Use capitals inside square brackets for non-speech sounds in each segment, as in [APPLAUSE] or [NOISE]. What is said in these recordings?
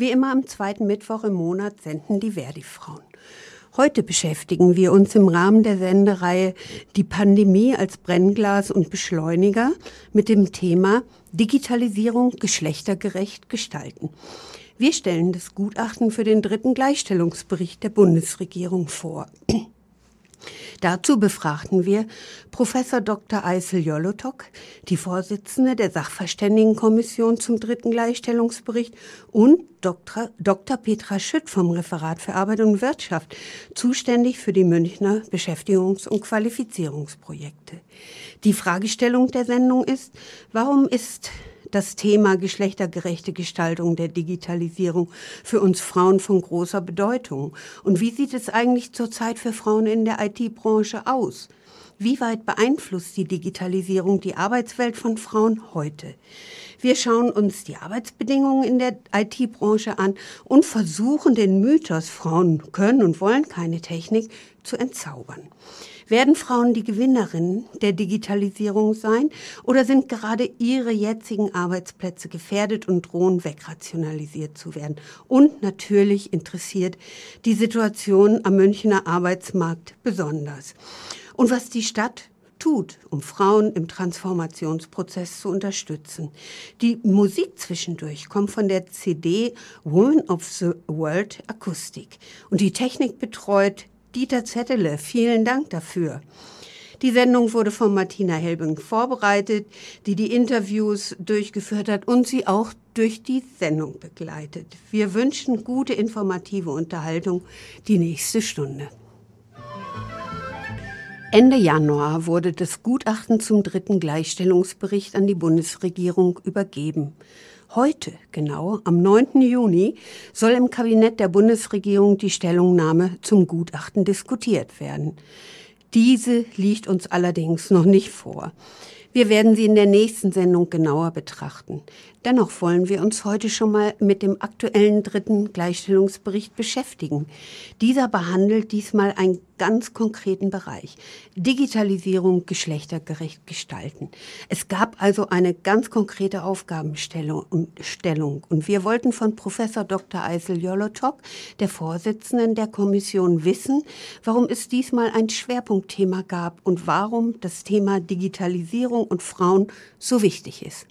Wie immer am zweiten Mittwoch im Monat senden die Verdi-Frauen. Heute beschäftigen wir uns im Rahmen der Sendereihe Die Pandemie als Brennglas und Beschleuniger mit dem Thema Digitalisierung geschlechtergerecht gestalten. Wir stellen das Gutachten für den dritten Gleichstellungsbericht der Bundesregierung vor. Dazu befragten wir Professor Dr. Eisel Jolotok, die Vorsitzende der Sachverständigenkommission zum dritten Gleichstellungsbericht und Dr. Dr. Petra Schütt vom Referat für Arbeit und Wirtschaft, zuständig für die Münchner Beschäftigungs- und Qualifizierungsprojekte. Die Fragestellung der Sendung ist, warum ist das Thema geschlechtergerechte Gestaltung der Digitalisierung für uns Frauen von großer Bedeutung. Und wie sieht es eigentlich zurzeit für Frauen in der IT-Branche aus? Wie weit beeinflusst die Digitalisierung die Arbeitswelt von Frauen heute? Wir schauen uns die Arbeitsbedingungen in der IT-Branche an und versuchen den Mythos, Frauen können und wollen keine Technik, zu entzaubern. Werden Frauen die Gewinnerinnen der Digitalisierung sein oder sind gerade ihre jetzigen Arbeitsplätze gefährdet und drohen wegrationalisiert zu werden? Und natürlich interessiert die Situation am Münchner Arbeitsmarkt besonders. Und was die Stadt tut, um Frauen im Transformationsprozess zu unterstützen. Die Musik zwischendurch kommt von der CD Women of the World Akustik und die Technik betreut Dieter Zettele, vielen Dank dafür. Die Sendung wurde von Martina Helbing vorbereitet, die die Interviews durchgeführt hat und sie auch durch die Sendung begleitet. Wir wünschen gute informative Unterhaltung die nächste Stunde. Ende Januar wurde das Gutachten zum dritten Gleichstellungsbericht an die Bundesregierung übergeben. Heute, genau am 9. Juni, soll im Kabinett der Bundesregierung die Stellungnahme zum Gutachten diskutiert werden. Diese liegt uns allerdings noch nicht vor. Wir werden sie in der nächsten Sendung genauer betrachten. Dennoch wollen wir uns heute schon mal mit dem aktuellen dritten Gleichstellungsbericht beschäftigen. Dieser behandelt diesmal einen ganz konkreten Bereich. Digitalisierung geschlechtergerecht gestalten. Es gab also eine ganz konkrete Aufgabenstellung und wir wollten von Professor Dr. Eisel Jolotok, der Vorsitzenden der Kommission, wissen, warum es diesmal ein Schwerpunktthema gab und warum das Thema Digitalisierung und Frauen so wichtig ist.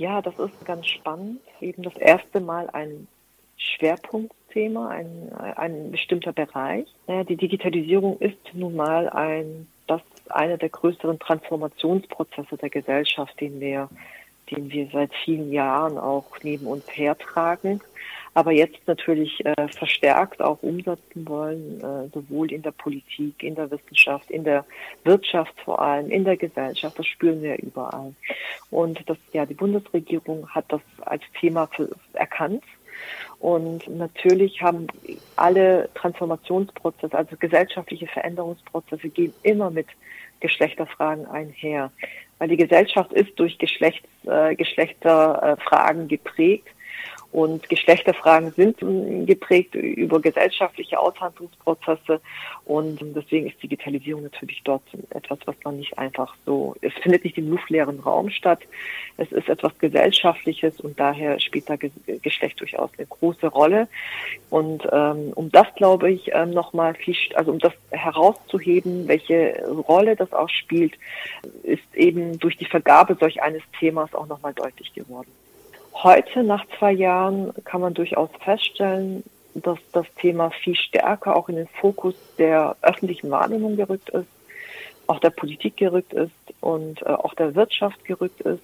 Ja, das ist ganz spannend. Eben das erste Mal ein Schwerpunktthema, ein, ein bestimmter Bereich. Die Digitalisierung ist nun mal ein, das einer der größeren Transformationsprozesse der Gesellschaft, den wir, den wir seit vielen Jahren auch neben uns hertragen aber jetzt natürlich äh, verstärkt auch umsetzen wollen, äh, sowohl in der Politik, in der Wissenschaft, in der Wirtschaft vor allem, in der Gesellschaft. Das spüren wir überall. Und das, ja, die Bundesregierung hat das als Thema für, erkannt. Und natürlich haben alle Transformationsprozesse, also gesellschaftliche Veränderungsprozesse, gehen immer mit Geschlechterfragen einher. Weil die Gesellschaft ist durch Geschlechts, äh, Geschlechterfragen geprägt und Geschlechterfragen sind geprägt über gesellschaftliche Aushandlungsprozesse. Und deswegen ist Digitalisierung natürlich dort etwas, was man nicht einfach so, es findet nicht im luftleeren Raum statt. Es ist etwas Gesellschaftliches und daher spielt da Geschlecht durchaus eine große Rolle. Und ähm, um das, glaube ich, ähm, nochmal viel, also um das herauszuheben, welche Rolle das auch spielt, ist eben durch die Vergabe solch eines Themas auch nochmal deutlich geworden. Heute, nach zwei Jahren, kann man durchaus feststellen, dass das Thema viel stärker auch in den Fokus der öffentlichen Wahrnehmung gerückt ist, auch der Politik gerückt ist und äh, auch der Wirtschaft gerückt ist.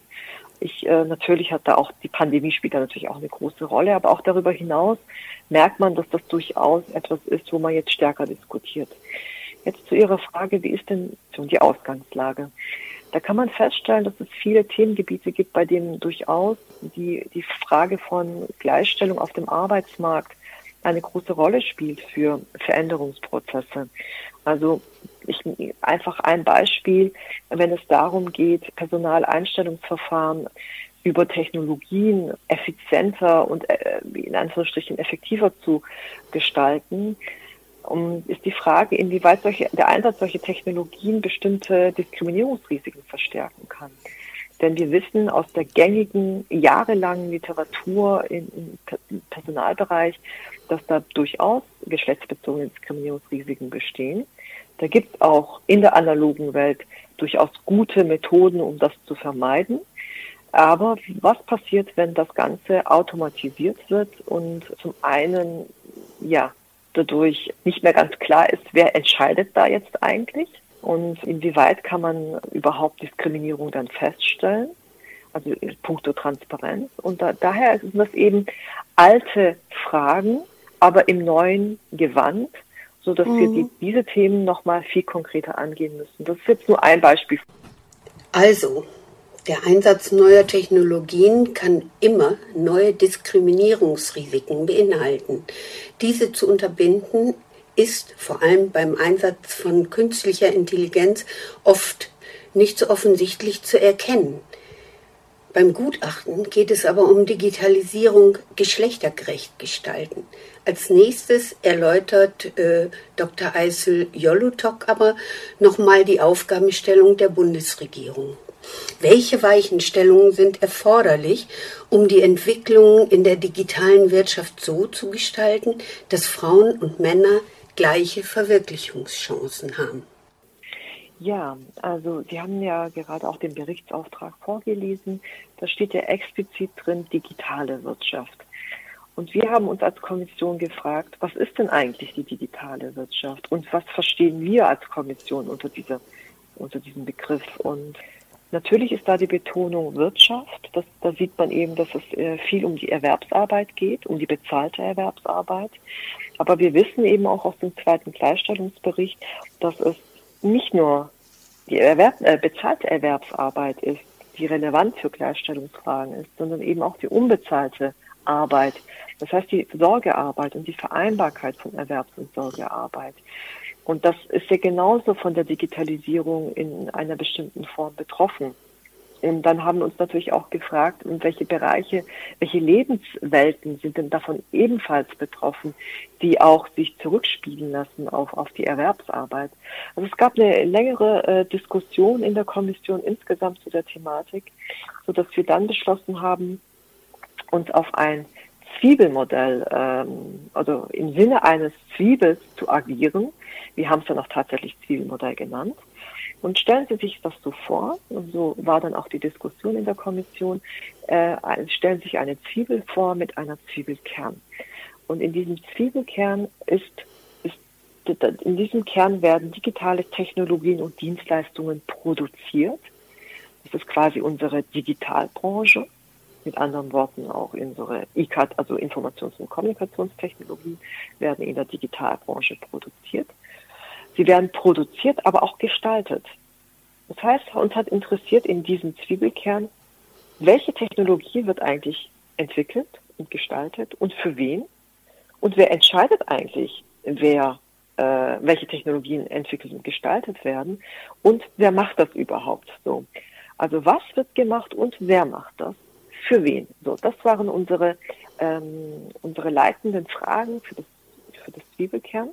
Ich äh, natürlich hat da auch die Pandemie spielt da natürlich auch eine große Rolle, aber auch darüber hinaus merkt man, dass das durchaus etwas ist, wo man jetzt stärker diskutiert. Jetzt zu Ihrer Frage, wie ist denn die Ausgangslage? Da kann man feststellen, dass es viele Themengebiete gibt, bei denen durchaus die, die Frage von Gleichstellung auf dem Arbeitsmarkt eine große Rolle spielt für Veränderungsprozesse. Also ich, einfach ein Beispiel, wenn es darum geht, Personaleinstellungsverfahren über Technologien effizienter und äh, in Anführungsstrichen effektiver zu gestalten, um, ist die Frage, inwieweit solche, der Einsatz solcher Technologien bestimmte Diskriminierungsrisiken verstärken kann. Denn wir wissen aus der gängigen, jahrelangen Literatur im, Personalbereich, dass da durchaus geschlechtsbezogene Diskriminierungsrisiken bestehen. Da gibt es auch in der analogen Welt durchaus gute Methoden, um das zu vermeiden. Aber was passiert, wenn das Ganze automatisiert wird und zum einen, ja, dadurch nicht mehr ganz klar ist, wer entscheidet da jetzt eigentlich und inwieweit kann man überhaupt Diskriminierung dann feststellen, also puncto Transparenz. Und da, daher sind das eben alte Fragen, aber im neuen Gewand, so dass mhm. wir die, diese Themen nochmal viel konkreter angehen müssen. Das ist jetzt nur ein Beispiel. Also, der Einsatz neuer Technologien kann immer neue Diskriminierungsrisiken beinhalten. Diese zu unterbinden ist vor allem beim Einsatz von künstlicher Intelligenz oft nicht so offensichtlich zu erkennen. Beim Gutachten geht es aber um Digitalisierung geschlechtergerecht gestalten. Als nächstes erläutert äh, Dr. Eisel Jolutok aber nochmal die Aufgabenstellung der Bundesregierung. Welche Weichenstellungen sind erforderlich, um die Entwicklung in der digitalen Wirtschaft so zu gestalten, dass Frauen und Männer gleiche Verwirklichungschancen haben? Ja, also Sie haben ja gerade auch den Berichtsauftrag vorgelesen. Da steht ja explizit drin digitale Wirtschaft. Und wir haben uns als Kommission gefragt, was ist denn eigentlich die digitale Wirtschaft und was verstehen wir als Kommission unter, dieser, unter diesem Begriff? Und Natürlich ist da die Betonung Wirtschaft. Das, da sieht man eben, dass es äh, viel um die Erwerbsarbeit geht, um die bezahlte Erwerbsarbeit. Aber wir wissen eben auch aus dem zweiten Gleichstellungsbericht, dass es nicht nur die Erwerb, äh, bezahlte Erwerbsarbeit ist, die relevant für Gleichstellungsfragen ist, sondern eben auch die unbezahlte Arbeit. Das heißt die Sorgearbeit und die Vereinbarkeit von Erwerbs- und Sorgearbeit. Und das ist ja genauso von der Digitalisierung in einer bestimmten Form betroffen. Und dann haben wir uns natürlich auch gefragt, in welche Bereiche, welche Lebenswelten sind denn davon ebenfalls betroffen, die auch sich zurückspielen lassen auf, auf die Erwerbsarbeit. Also es gab eine längere äh, Diskussion in der Kommission insgesamt zu der Thematik, so dass wir dann beschlossen haben, uns auf ein Zwiebelmodell, ähm, also im Sinne eines Zwiebels zu agieren, wir haben es dann auch tatsächlich Zielmodell genannt. Und stellen Sie sich das so vor, und so war dann auch die Diskussion in der Kommission, äh, stellen Sie sich eine Zwiebel vor mit einer Zwiebelkern. Und in diesem Zwiebelkern ist, ist, in diesem Kern werden digitale Technologien und Dienstleistungen produziert. Das ist quasi unsere Digitalbranche. Mit anderen Worten auch unsere ICAT, also Informations- und Kommunikationstechnologien, werden in der Digitalbranche produziert. Sie werden produziert, aber auch gestaltet. Das heißt, uns hat interessiert in diesem Zwiebelkern, welche Technologie wird eigentlich entwickelt und gestaltet und für wen? Und wer entscheidet eigentlich, wer, äh, welche Technologien entwickelt und gestaltet werden? Und wer macht das überhaupt so? Also was wird gemacht und wer macht das? Für wen? So, das waren unsere, ähm, unsere leitenden Fragen für das, für das Zwiebelkern.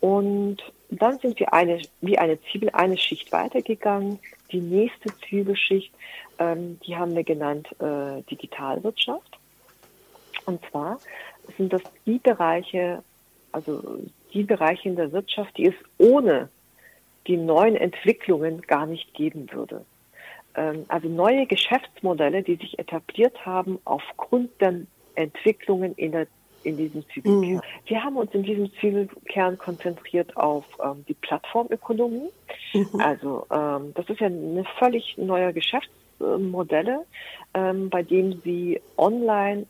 Und dann sind wir eine, wie eine Zwiebel eine Schicht weitergegangen. Die nächste Zwiebelschicht, ähm, die haben wir genannt äh, Digitalwirtschaft. Und zwar sind das die Bereiche, also die Bereiche in der Wirtschaft, die es ohne die neuen Entwicklungen gar nicht geben würde. Ähm, also neue Geschäftsmodelle, die sich etabliert haben aufgrund der Entwicklungen in der in diesem Zwiebelkern. Mhm. Wir haben uns in diesem Zwiebelkern konzentriert auf ähm, die Plattformökonomie. Mhm. Also ähm, das ist ja eine völlig neue Geschäftsmodelle, ähm, bei dem Sie online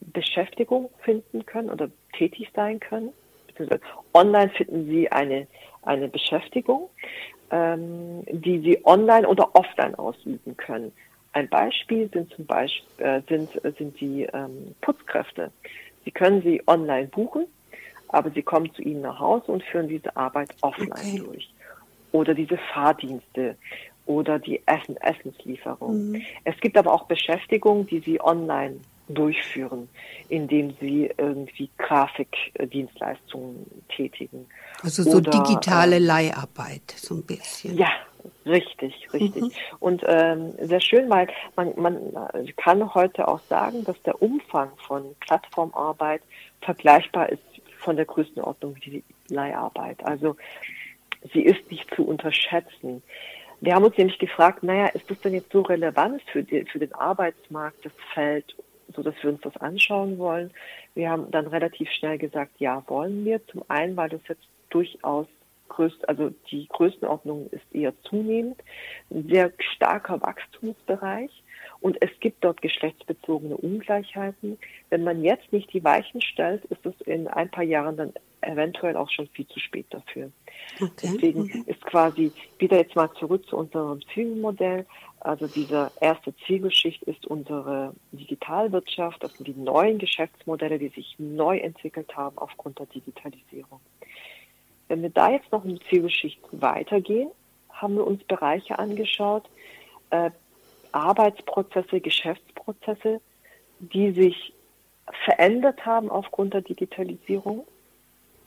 Beschäftigung finden können oder tätig sein können. Online finden Sie eine, eine Beschäftigung, ähm, die Sie online oder offline ausüben können. Ein Beispiel sind zum Beispiel äh, sind, sind die ähm, Putzkräfte. Sie können sie online buchen, aber sie kommen zu Ihnen nach Hause und führen diese Arbeit offline okay. durch. Oder diese Fahrdienste oder die Essen Essenslieferung. Mhm. Es gibt aber auch Beschäftigungen, die Sie online durchführen, indem sie irgendwie Grafikdienstleistungen tätigen. Also so Oder, digitale äh, Leiharbeit, so ein bisschen. Ja, richtig, richtig. Mhm. Und ähm, sehr schön, weil man, man kann heute auch sagen, dass der Umfang von Plattformarbeit vergleichbar ist von der Größenordnung wie die Leiharbeit. Also sie ist nicht zu unterschätzen. Wir haben uns nämlich gefragt, naja, ist das denn jetzt so relevant für, die, für den Arbeitsmarkt, das Feld, so dass wir uns das anschauen wollen? Wir haben dann relativ schnell gesagt, ja, wollen wir. Zum einen, weil das jetzt durchaus größt, also die Größenordnung ist eher zunehmend, ein sehr starker Wachstumsbereich. Und es gibt dort geschlechtsbezogene Ungleichheiten. Wenn man jetzt nicht die Weichen stellt, ist es in ein paar Jahren dann eventuell auch schon viel zu spät dafür. Okay. Deswegen mhm. ist quasi wieder jetzt mal zurück zu unserem Zielmodell. Also diese erste Zielgeschichte ist unsere Digitalwirtschaft, das sind die neuen Geschäftsmodelle, die sich neu entwickelt haben aufgrund der Digitalisierung. Wenn wir da jetzt noch eine Zielgeschichte weitergehen, haben wir uns Bereiche angeschaut, äh, Arbeitsprozesse, Geschäftsprozesse, die sich verändert haben aufgrund der Digitalisierung,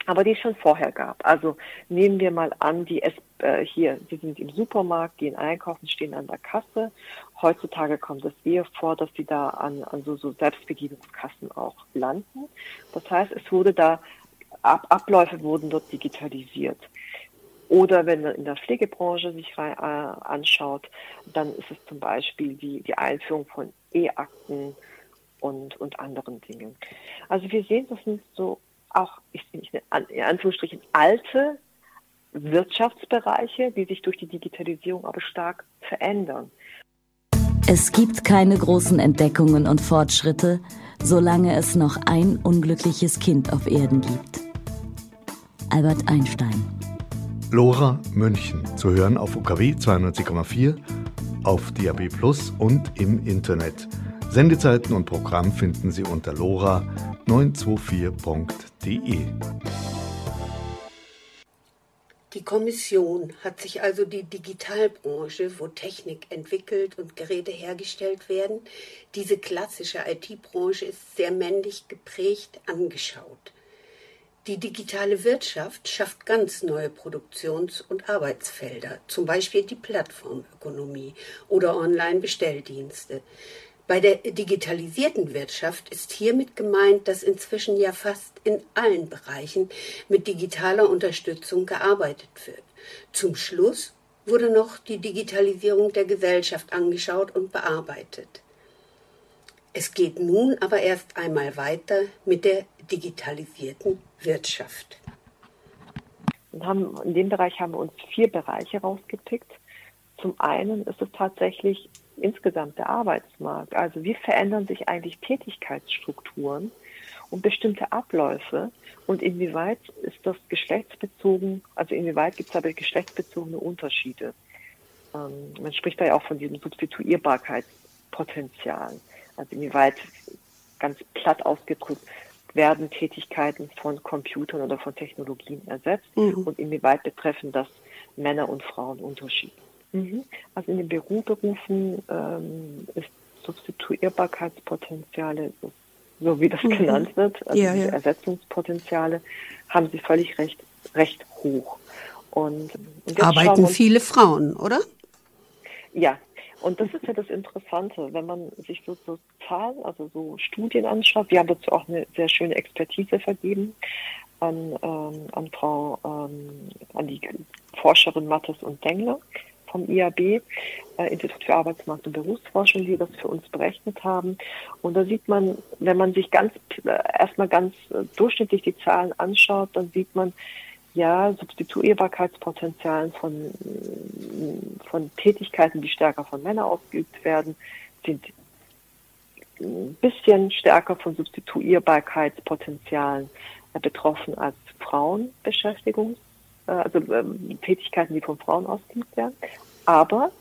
aber die es schon vorher gab. Also nehmen wir mal an, die es, äh, hier, Sie sind im Supermarkt, gehen einkaufen, stehen an der Kasse. Heutzutage kommt es eher vor, dass sie da an, an so, so Selbstbedienungskassen auch landen. Das heißt, es wurde da, Ab, Abläufe wurden dort digitalisiert. Oder wenn man in der Pflegebranche sich rein, äh, anschaut, dann ist es zum Beispiel die, die Einführung von E-Akten und, und anderen Dingen. Also wir sehen, das sind so auch, ich, ich, in Anführungsstrichen, alte Wirtschaftsbereiche, die sich durch die Digitalisierung aber stark verändern. Es gibt keine großen Entdeckungen und Fortschritte, solange es noch ein unglückliches Kind auf Erden gibt. Albert Einstein Lora München zu hören auf UKW 92,4, auf DAB Plus und im Internet. Sendezeiten und Programm finden Sie unter lora924.de. Die Kommission hat sich also die Digitalbranche, wo Technik entwickelt und Geräte hergestellt werden, diese klassische IT-Branche ist sehr männlich geprägt, angeschaut. Die digitale Wirtschaft schafft ganz neue Produktions- und Arbeitsfelder, zum Beispiel die Plattformökonomie oder Online-Bestelldienste. Bei der digitalisierten Wirtschaft ist hiermit gemeint, dass inzwischen ja fast in allen Bereichen mit digitaler Unterstützung gearbeitet wird. Zum Schluss wurde noch die Digitalisierung der Gesellschaft angeschaut und bearbeitet. Es geht nun aber erst einmal weiter mit der digitalisierten Wirtschaft. Haben, in dem Bereich haben wir uns vier Bereiche rausgepickt. Zum einen ist es tatsächlich insgesamt der Arbeitsmarkt. Also wie verändern sich eigentlich Tätigkeitsstrukturen und bestimmte Abläufe und inwieweit ist das geschlechtsbezogen, also inwieweit gibt es aber geschlechtsbezogene Unterschiede. Ähm, man spricht da ja auch von diesem Substituierbarkeitspotenzial. Also inwieweit ganz platt ausgedrückt werden Tätigkeiten von Computern oder von Technologien ersetzt mhm. und inwieweit betreffen das Männer und Frauen unterschiedlich. Mhm. Also in den Büroberufen ähm, ist Substituierbarkeitspotenziale, so wie das mhm. genannt wird, also ja, ja. Ersetzungspotenziale, haben Sie völlig recht, recht hoch. Und, und Arbeiten viele Frauen, oder? Ja, und das ist ja das Interessante, wenn man sich so, so Zahlen, also so Studien anschaut. Wir haben dazu auch eine sehr schöne Expertise vergeben an, ähm, an Frau, ähm, an die Forscherin Mattes und Dengler vom IAB, äh, Institut für Arbeitsmarkt und Berufsforschung, die das für uns berechnet haben. Und da sieht man, wenn man sich ganz äh, erstmal ganz äh, durchschnittlich die Zahlen anschaut, dann sieht man, ja, Substituierbarkeitspotenzialen von, von Tätigkeiten, die stärker von Männern ausgeübt werden, sind ein bisschen stärker von Substituierbarkeitspotenzialen betroffen als Frauenbeschäftigung, äh, also ähm, Tätigkeiten, die von Frauen ausgeübt werden. Aber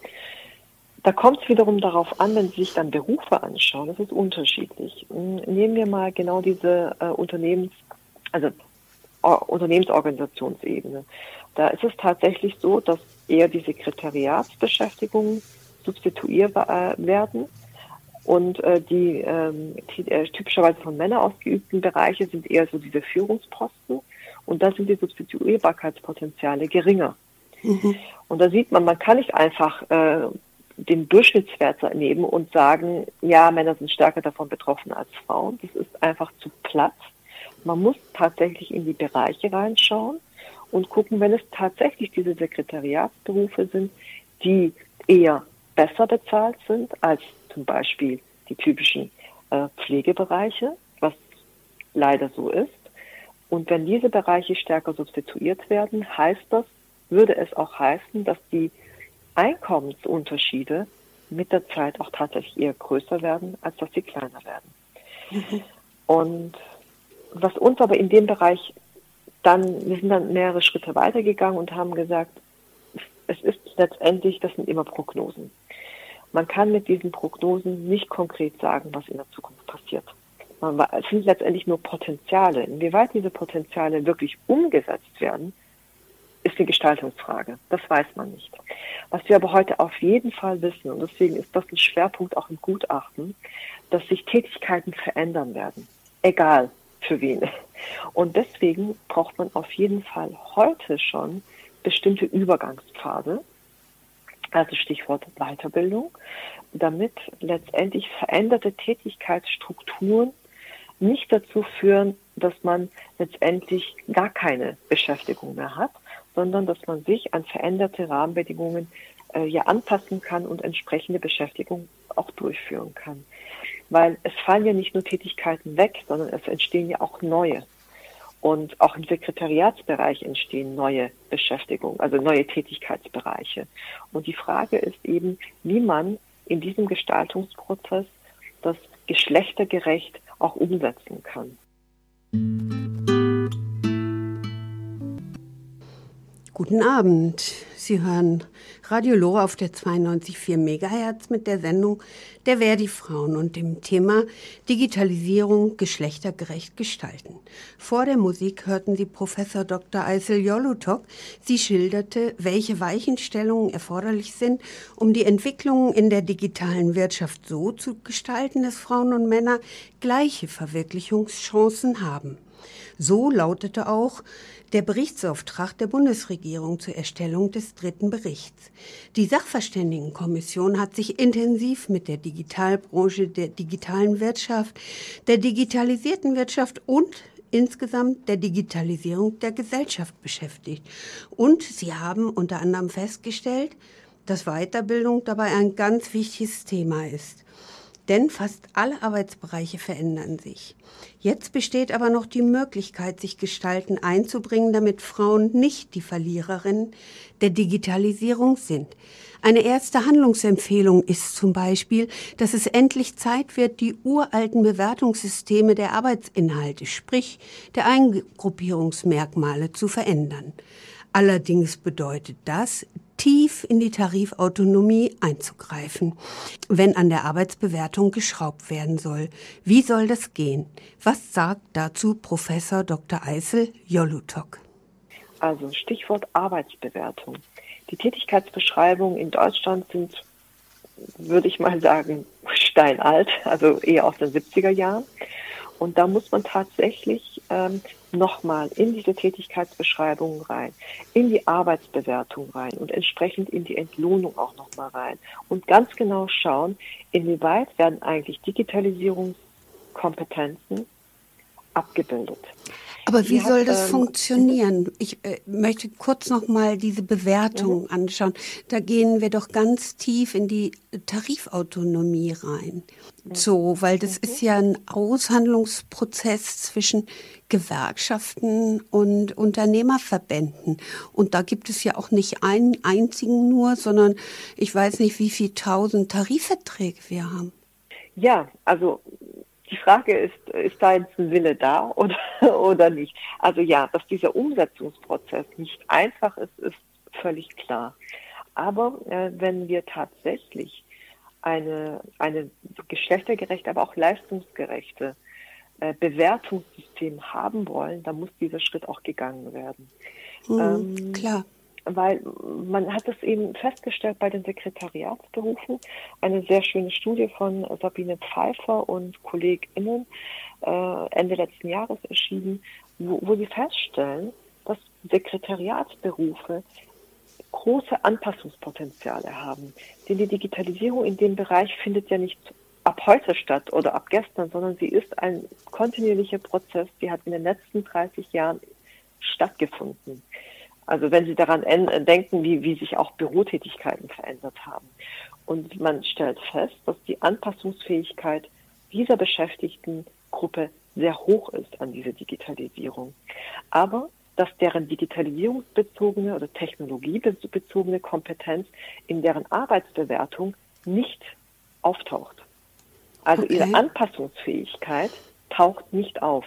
da kommt es wiederum darauf an, wenn Sie sich dann Berufe anschauen, das ist unterschiedlich. Nehmen wir mal genau diese äh, Unternehmens, also Unternehmensorganisationsebene. Da ist es tatsächlich so, dass eher die Sekretariatsbeschäftigungen substituierbar äh, werden. Und äh, die, ähm, die äh, typischerweise von Männern ausgeübten Bereiche sind eher so diese Führungsposten. Und da sind die Substituierbarkeitspotenziale geringer. Mhm. Und da sieht man, man kann nicht einfach äh, den Durchschnittswert nehmen und sagen, ja, Männer sind stärker davon betroffen als Frauen. Das ist einfach zu platt. Man muss tatsächlich in die Bereiche reinschauen und gucken, wenn es tatsächlich diese Sekretariatsberufe sind, die eher besser bezahlt sind als zum Beispiel die typischen äh, Pflegebereiche, was leider so ist. Und wenn diese Bereiche stärker substituiert werden, heißt das, würde es auch heißen, dass die Einkommensunterschiede mit der Zeit auch tatsächlich eher größer werden, als dass sie kleiner werden. Mhm. Und was uns aber in dem Bereich dann, wir sind dann mehrere Schritte weitergegangen und haben gesagt, es ist letztendlich, das sind immer Prognosen. Man kann mit diesen Prognosen nicht konkret sagen, was in der Zukunft passiert. Man, es sind letztendlich nur Potenziale. Inwieweit diese Potenziale wirklich umgesetzt werden, ist die Gestaltungsfrage. Das weiß man nicht. Was wir aber heute auf jeden Fall wissen, und deswegen ist das ein Schwerpunkt auch im Gutachten, dass sich Tätigkeiten verändern werden. Egal für wen. Und deswegen braucht man auf jeden Fall heute schon bestimmte Übergangspfade, also Stichwort Weiterbildung, damit letztendlich veränderte Tätigkeitsstrukturen nicht dazu führen, dass man letztendlich gar keine Beschäftigung mehr hat, sondern dass man sich an veränderte Rahmenbedingungen äh, ja anpassen kann und entsprechende Beschäftigung auch durchführen kann. Weil es fallen ja nicht nur Tätigkeiten weg, sondern es entstehen ja auch neue. Und auch im Sekretariatsbereich entstehen neue Beschäftigungen, also neue Tätigkeitsbereiche. Und die Frage ist eben, wie man in diesem Gestaltungsprozess das geschlechtergerecht auch umsetzen kann. Guten Abend. Sie hören Radio Lora auf der 92,4 MHz mit der Sendung Der Verdi Frauen und dem Thema Digitalisierung geschlechtergerecht gestalten. Vor der Musik hörten Sie Professor Dr. Eisel Jolutok. Sie schilderte, welche Weichenstellungen erforderlich sind, um die Entwicklungen in der digitalen Wirtschaft so zu gestalten, dass Frauen und Männer gleiche Verwirklichungschancen haben. So lautete auch der Berichtsauftrag der Bundesregierung zur Erstellung des dritten Berichts. Die Sachverständigenkommission hat sich intensiv mit der Digitalbranche, der digitalen Wirtschaft, der digitalisierten Wirtschaft und insgesamt der Digitalisierung der Gesellschaft beschäftigt. Und sie haben unter anderem festgestellt, dass Weiterbildung dabei ein ganz wichtiges Thema ist. Denn fast alle Arbeitsbereiche verändern sich. Jetzt besteht aber noch die Möglichkeit, sich Gestalten einzubringen, damit Frauen nicht die Verliererinnen der Digitalisierung sind. Eine erste Handlungsempfehlung ist zum Beispiel, dass es endlich Zeit wird, die uralten Bewertungssysteme der Arbeitsinhalte, sprich der Eingruppierungsmerkmale, zu verändern. Allerdings bedeutet das, tief in die Tarifautonomie einzugreifen, wenn an der Arbeitsbewertung geschraubt werden soll. Wie soll das gehen? Was sagt dazu Professor Dr. Eisel Jolutok? Also Stichwort Arbeitsbewertung. Die Tätigkeitsbeschreibungen in Deutschland sind, würde ich mal sagen, steinalt, also eher aus den 70er Jahren. Und da muss man tatsächlich ähm, nochmal in diese Tätigkeitsbeschreibung rein, in die Arbeitsbewertung rein und entsprechend in die Entlohnung auch nochmal rein und ganz genau schauen, inwieweit werden eigentlich Digitalisierungskompetenzen abgebildet. Aber wie soll das ähm, funktionieren? Ich äh, möchte kurz noch mal diese Bewertung mhm. anschauen. Da gehen wir doch ganz tief in die Tarifautonomie rein. Mhm. So, weil das mhm. ist ja ein Aushandlungsprozess zwischen Gewerkschaften und Unternehmerverbänden. Und da gibt es ja auch nicht einen einzigen nur, sondern ich weiß nicht, wie viele tausend Tarifverträge wir haben. Ja, also die Frage ist, ist da jetzt ein Wille da oder, [LAUGHS] oder nicht? Also ja, dass dieser Umsetzungsprozess nicht einfach ist, ist völlig klar. Aber äh, wenn wir tatsächlich eine, eine geschlechtergerechte, aber auch leistungsgerechte äh, Bewertungssystem haben wollen, dann muss dieser Schritt auch gegangen werden. Mhm, ähm, klar. Weil man hat es eben festgestellt bei den Sekretariatsberufen, eine sehr schöne Studie von Sabine Pfeiffer und KollegInnen äh, Ende letzten Jahres erschienen, wo, wo sie feststellen, dass Sekretariatsberufe große Anpassungspotenziale haben. Denn die Digitalisierung in dem Bereich findet ja nicht ab heute statt oder ab gestern, sondern sie ist ein kontinuierlicher Prozess, die hat in den letzten 30 Jahren stattgefunden. Also wenn Sie daran denken, wie, wie sich auch Bürotätigkeiten verändert haben. Und man stellt fest, dass die Anpassungsfähigkeit dieser Beschäftigtengruppe sehr hoch ist an diese Digitalisierung. Aber dass deren digitalisierungsbezogene oder technologiebezogene Kompetenz in deren Arbeitsbewertung nicht auftaucht. Also okay. ihre Anpassungsfähigkeit taucht nicht auf.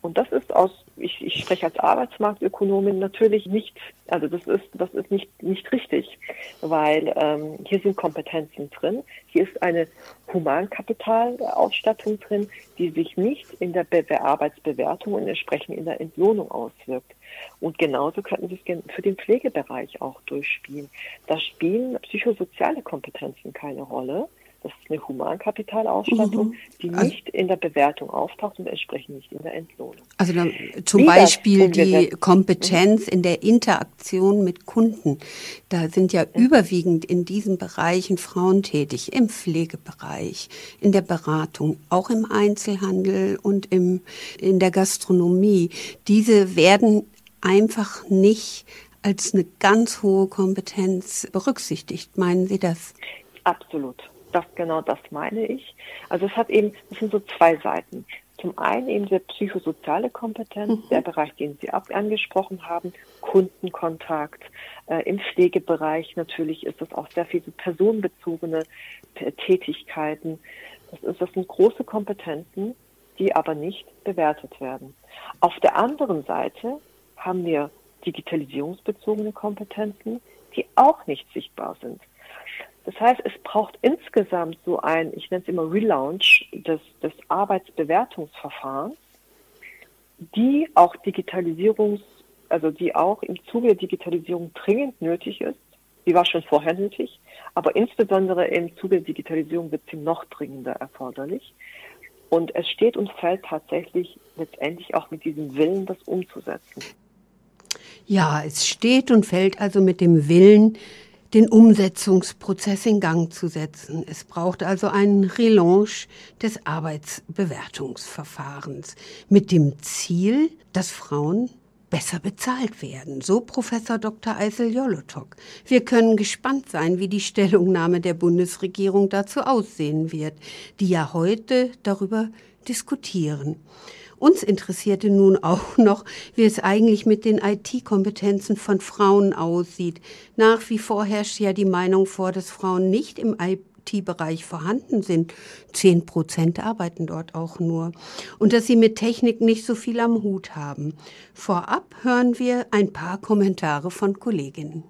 Und das ist aus, ich, ich spreche als Arbeitsmarktökonomin natürlich nicht, also das ist, das ist nicht, nicht richtig, weil ähm, hier sind Kompetenzen drin, hier ist eine Humankapitalausstattung drin, die sich nicht in der Be Arbeitsbewertung und entsprechend in der Entlohnung auswirkt. Und genauso könnten Sie es für den Pflegebereich auch durchspielen. Da spielen psychosoziale Kompetenzen keine Rolle, das ist eine Humankapitalausstattung, mhm. die also, nicht in der Bewertung auftaucht und entsprechend nicht in der Entlohnung. Also dann, zum Wie Beispiel die Kompetenz in der Interaktion mit Kunden. Da sind ja mhm. überwiegend in diesen Bereichen Frauen tätig, im Pflegebereich, in der Beratung, auch im Einzelhandel und im, in der Gastronomie. Diese werden einfach nicht als eine ganz hohe Kompetenz berücksichtigt. Meinen Sie das? Absolut das genau das meine ich. Also es hat eben, es sind so zwei Seiten. Zum einen eben der psychosoziale Kompetenz, mhm. der Bereich, den Sie ab angesprochen haben, Kundenkontakt. Äh, Im Pflegebereich natürlich ist es auch sehr viel so personenbezogene Tätigkeiten. Das, ist, das sind große Kompetenzen, die aber nicht bewertet werden. Auf der anderen Seite haben wir digitalisierungsbezogene Kompetenzen, die auch nicht sichtbar sind. Das heißt, es braucht insgesamt so ein, ich nenne es immer Relaunch des, des Arbeitsbewertungsverfahrens, die auch Digitalisierungs, also die auch im Zuge der Digitalisierung dringend nötig ist. Die war schon vorher nötig, aber insbesondere im Zuge der Digitalisierung wird sie noch dringender erforderlich. Und es steht und fällt tatsächlich letztendlich auch mit diesem Willen, das umzusetzen. Ja, es steht und fällt also mit dem Willen, den Umsetzungsprozess in Gang zu setzen. Es braucht also einen Relaunch des Arbeitsbewertungsverfahrens mit dem Ziel, dass Frauen besser bezahlt werden. So Professor Dr. Eisel Jolotok. Wir können gespannt sein, wie die Stellungnahme der Bundesregierung dazu aussehen wird, die ja heute darüber diskutieren. Uns interessierte nun auch [LAUGHS] noch, wie es eigentlich mit den IT-Kompetenzen von Frauen aussieht. Nach wie vor herrscht ja die Meinung vor, dass Frauen nicht im IT-Bereich vorhanden sind. Zehn Prozent arbeiten dort auch nur. Und dass sie mit Technik nicht so viel am Hut haben. Vorab hören wir ein paar Kommentare von Kolleginnen.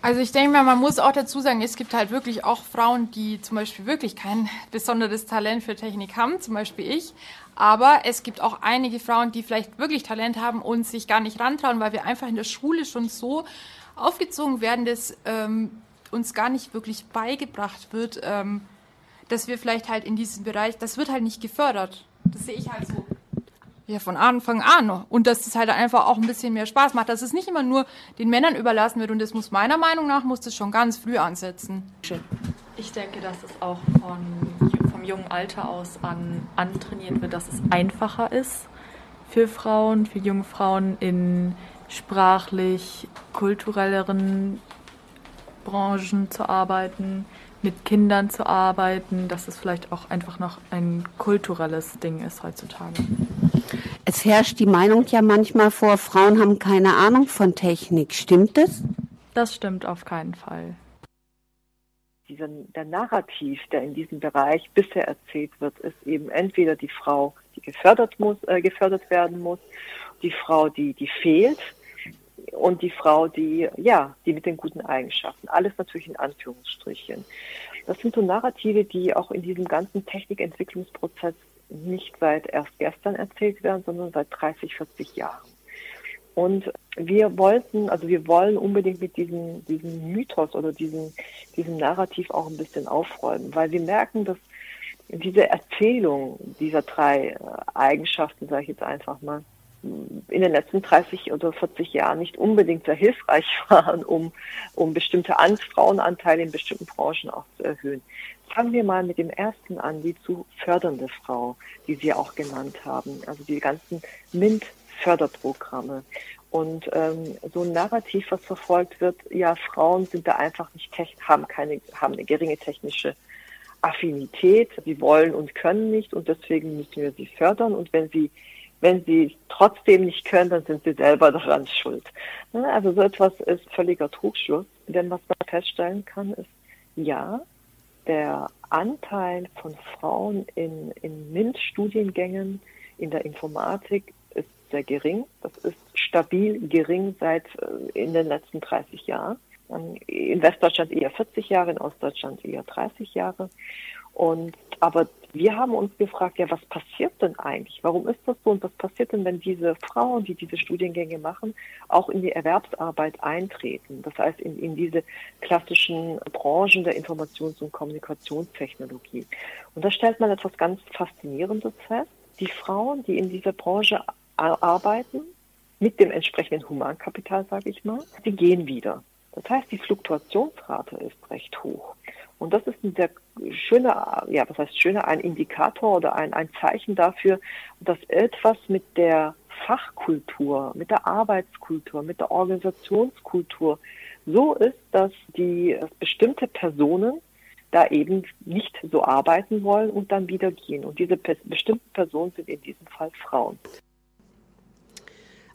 Also ich denke mal, man muss auch dazu sagen, es gibt halt wirklich auch Frauen, die zum Beispiel wirklich kein besonderes Talent für Technik haben, zum Beispiel ich. Aber es gibt auch einige Frauen, die vielleicht wirklich Talent haben und sich gar nicht rantrauen, weil wir einfach in der Schule schon so aufgezogen werden, dass ähm, uns gar nicht wirklich beigebracht wird, ähm, dass wir vielleicht halt in diesem Bereich, das wird halt nicht gefördert. Das sehe ich halt so. Ja, von Anfang an. Und dass es halt einfach auch ein bisschen mehr Spaß macht. Dass es nicht immer nur den Männern überlassen wird. Und das muss meiner Meinung nach, muss das schon ganz früh ansetzen. Ich denke, dass es auch von, vom jungen Alter aus an antrainiert wird, dass es einfacher ist für Frauen, für junge Frauen in sprachlich kulturelleren Branchen zu arbeiten, mit Kindern zu arbeiten, dass es vielleicht auch einfach noch ein kulturelles Ding ist heutzutage. Es herrscht die Meinung ja manchmal vor, Frauen haben keine Ahnung von Technik. Stimmt das? Das stimmt auf keinen Fall. Dieser, der Narrativ, der in diesem Bereich bisher erzählt wird, ist eben entweder die Frau, die gefördert, muss, äh, gefördert werden muss, die Frau, die, die fehlt, und die Frau, die, ja, die mit den guten Eigenschaften. Alles natürlich in Anführungsstrichen. Das sind so Narrative, die auch in diesem ganzen Technikentwicklungsprozess nicht seit erst gestern erzählt werden, sondern seit 30, 40 Jahren. Und wir wollten, also wir wollen unbedingt mit diesem, diesem Mythos oder diesem, diesem Narrativ auch ein bisschen aufräumen, weil wir merken, dass diese Erzählung dieser drei äh, Eigenschaften, sage ich jetzt einfach mal, in den letzten 30 oder 40 Jahren nicht unbedingt sehr hilfreich [LAUGHS] waren, um, um bestimmte An Frauenanteile in bestimmten Branchen auch zu erhöhen. Fangen wir mal mit dem ersten an, die zu fördernde Frau, die Sie auch genannt haben. Also die ganzen MINT-Förderprogramme. Und ähm, so ein Narrativ, was verfolgt wird, ja, Frauen sind da einfach nicht, haben keine, haben eine geringe technische Affinität. Sie wollen und können nicht und deswegen müssen wir sie fördern. Und wenn sie wenn sie trotzdem nicht können, dann sind sie selber daran schuld. Ne, also so etwas ist völliger Trugschluss. Denn was man feststellen kann, ist, ja, der Anteil von Frauen in, in MINT-Studiengängen in der Informatik ist sehr gering. Das ist stabil gering seit äh, in den letzten 30 Jahren. In Westdeutschland eher 40 Jahre, in Ostdeutschland eher 30 Jahre. Und aber wir haben uns gefragt, ja, was passiert denn eigentlich? Warum ist das so? Und was passiert denn, wenn diese Frauen, die diese Studiengänge machen, auch in die Erwerbsarbeit eintreten? Das heißt, in, in diese klassischen Branchen der Informations- und Kommunikationstechnologie. Und da stellt man etwas ganz Faszinierendes fest. Die Frauen, die in dieser Branche arbeiten, mit dem entsprechenden Humankapital, sage ich mal, die gehen wieder. Das heißt, die Fluktuationsrate ist recht hoch. Und das ist ein sehr schöner, ja, was heißt schöner, ein Indikator oder ein, ein Zeichen dafür, dass etwas mit der Fachkultur, mit der Arbeitskultur, mit der Organisationskultur so ist, dass die dass bestimmte Personen da eben nicht so arbeiten wollen und dann wieder gehen. Und diese bestimmten Personen sind in diesem Fall Frauen.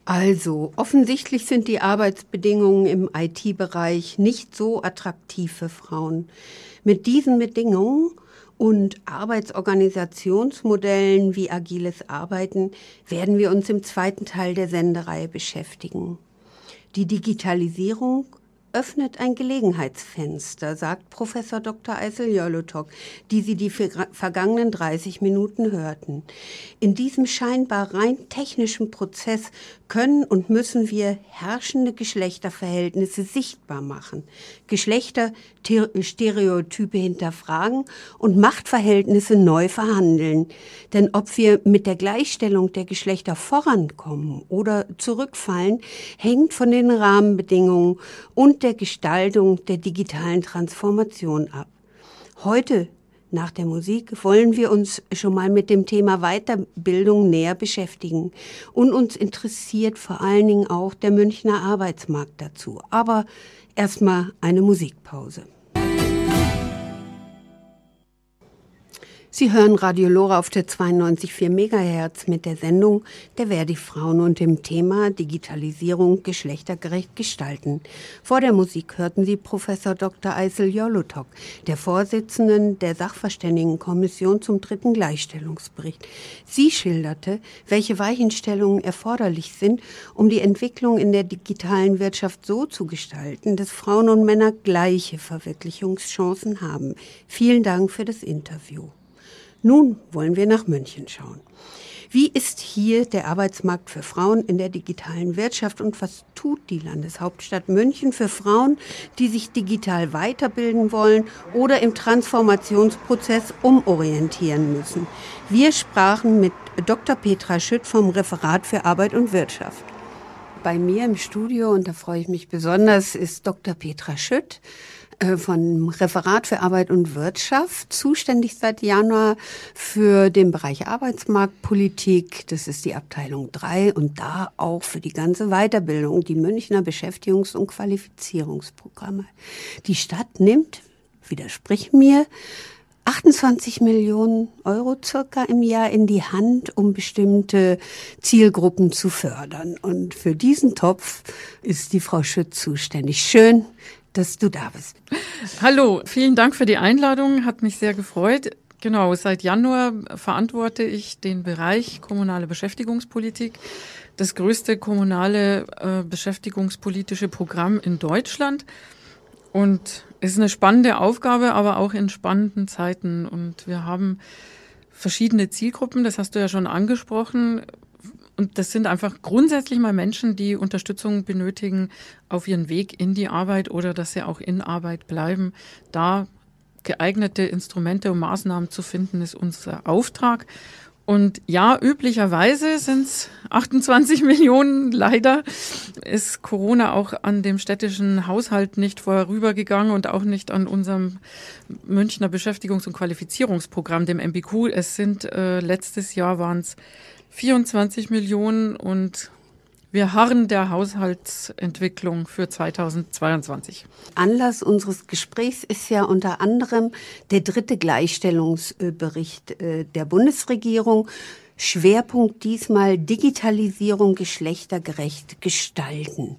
Also, offensichtlich sind die Arbeitsbedingungen im IT-Bereich nicht so attraktiv für Frauen. Mit diesen Bedingungen und Arbeitsorganisationsmodellen wie agiles Arbeiten werden wir uns im zweiten Teil der Sendereihe beschäftigen. Die Digitalisierung öffnet ein Gelegenheitsfenster, sagt Professor Dr. Eisel Jolotok, die Sie die vergangenen 30 Minuten hörten. In diesem scheinbar rein technischen Prozess können und müssen wir herrschende Geschlechterverhältnisse sichtbar machen, Geschlechterstereotype hinterfragen und Machtverhältnisse neu verhandeln. Denn ob wir mit der Gleichstellung der Geschlechter vorankommen oder zurückfallen, hängt von den Rahmenbedingungen und der Gestaltung der digitalen Transformation ab. Heute nach der Musik wollen wir uns schon mal mit dem Thema Weiterbildung näher beschäftigen. Und uns interessiert vor allen Dingen auch der Münchner Arbeitsmarkt dazu. Aber erstmal eine Musikpause. Sie hören Radio Lora auf der 92,4 Megahertz mit der Sendung der Verdi-Frauen und dem Thema Digitalisierung geschlechtergerecht gestalten. Vor der Musik hörten Sie Professor Dr. Eisel Jolotok, der Vorsitzenden der Sachverständigenkommission zum dritten Gleichstellungsbericht. Sie schilderte, welche Weichenstellungen erforderlich sind, um die Entwicklung in der digitalen Wirtschaft so zu gestalten, dass Frauen und Männer gleiche Verwirklichungschancen haben. Vielen Dank für das Interview. Nun wollen wir nach München schauen. Wie ist hier der Arbeitsmarkt für Frauen in der digitalen Wirtschaft und was tut die Landeshauptstadt München für Frauen, die sich digital weiterbilden wollen oder im Transformationsprozess umorientieren müssen? Wir sprachen mit Dr. Petra Schütt vom Referat für Arbeit und Wirtschaft. Bei mir im Studio, und da freue ich mich besonders, ist Dr. Petra Schütt. Äh, von Referat für Arbeit und Wirtschaft, zuständig seit Januar für den Bereich Arbeitsmarktpolitik. Das ist die Abteilung 3 und da auch für die ganze Weiterbildung, die Münchner Beschäftigungs- und Qualifizierungsprogramme. Die Stadt nimmt, widersprich mir, 28 Millionen Euro circa im Jahr in die Hand, um bestimmte Zielgruppen zu fördern. Und für diesen Topf ist die Frau Schütz zuständig. Schön, dass du da bist. Hallo, vielen Dank für die Einladung, hat mich sehr gefreut. Genau, seit Januar verantworte ich den Bereich kommunale Beschäftigungspolitik, das größte kommunale äh, beschäftigungspolitische Programm in Deutschland. Und es ist eine spannende Aufgabe, aber auch in spannenden Zeiten. Und wir haben verschiedene Zielgruppen, das hast du ja schon angesprochen. und das sind einfach grundsätzlich mal Menschen, die Unterstützung benötigen auf ihren Weg in die Arbeit oder dass sie auch in Arbeit bleiben. Da geeignete Instrumente und Maßnahmen zu finden, ist unser Auftrag. Und ja, üblicherweise sind es 28 Millionen. Leider ist Corona auch an dem städtischen Haushalt nicht vorübergegangen und auch nicht an unserem Münchner Beschäftigungs- und Qualifizierungsprogramm, dem MBQ. Es sind äh, letztes Jahr waren es 24 Millionen und wir harren der Haushaltsentwicklung für 2022. Anlass unseres Gesprächs ist ja unter anderem der dritte Gleichstellungsbericht äh, der Bundesregierung Schwerpunkt diesmal Digitalisierung geschlechtergerecht gestalten.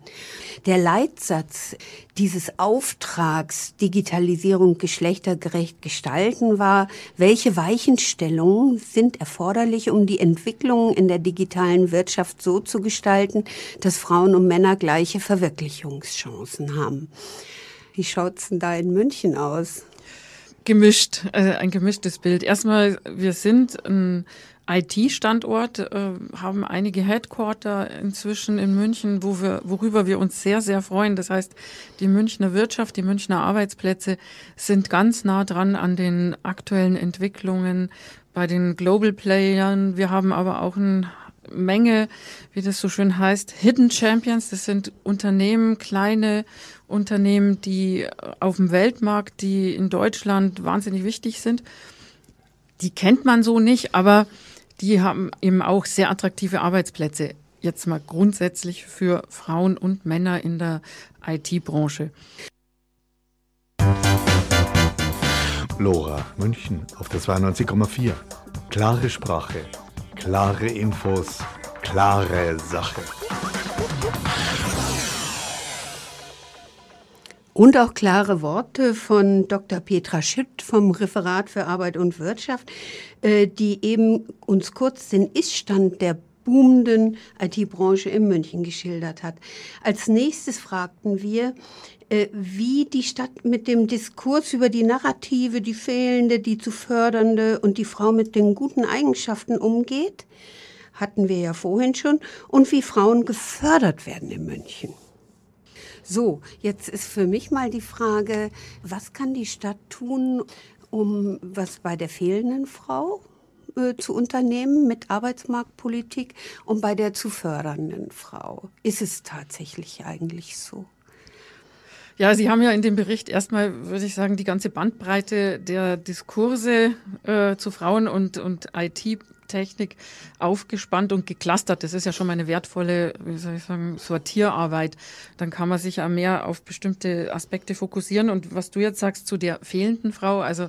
Der Leitsatz dieses Auftrags Digitalisierung geschlechtergerecht gestalten war, welche Weichenstellungen sind erforderlich, um die Entwicklung in der digitalen Wirtschaft so zu gestalten, dass Frauen und Männer gleiche Verwirklichungschancen haben. Wie schaut's denn da in München aus? Gemischt, also ein gemischtes Bild. Erstmal, wir sind ein IT-Standort, äh, haben einige Headquarter inzwischen in München, wo wir, worüber wir uns sehr, sehr freuen. Das heißt, die Münchner Wirtschaft, die Münchner Arbeitsplätze sind ganz nah dran an den aktuellen Entwicklungen bei den Global Playern. Wir haben aber auch eine Menge, wie das so schön heißt, Hidden Champions. Das sind Unternehmen, kleine Unternehmen, die auf dem Weltmarkt, die in Deutschland wahnsinnig wichtig sind. Die kennt man so nicht, aber die haben eben auch sehr attraktive Arbeitsplätze. Jetzt mal grundsätzlich für Frauen und Männer in der IT-Branche. Lora, München auf der 92,4. Klare Sprache, klare Infos, klare Sache. Und auch klare Worte von Dr. Petra Schütt vom Referat für Arbeit und Wirtschaft, äh, die eben uns kurz den Iststand der boomenden IT-Branche in München geschildert hat. Als nächstes fragten wir, äh, wie die Stadt mit dem Diskurs über die Narrative, die fehlende, die zu fördernde und die Frau mit den guten Eigenschaften umgeht. Hatten wir ja vorhin schon. Und wie Frauen gefördert werden in München. So, jetzt ist für mich mal die Frage, was kann die Stadt tun, um was bei der fehlenden Frau äh, zu unternehmen mit Arbeitsmarktpolitik und bei der zu fördernden Frau? Ist es tatsächlich eigentlich so? Ja, Sie haben ja in dem Bericht erstmal, würde ich sagen, die ganze Bandbreite der Diskurse äh, zu Frauen und, und IT Technik aufgespannt und geklustert. Das ist ja schon mal eine wertvolle, wie soll ich sagen, Sortierarbeit. Dann kann man sich ja mehr auf bestimmte Aspekte fokussieren. Und was du jetzt sagst zu der fehlenden Frau, also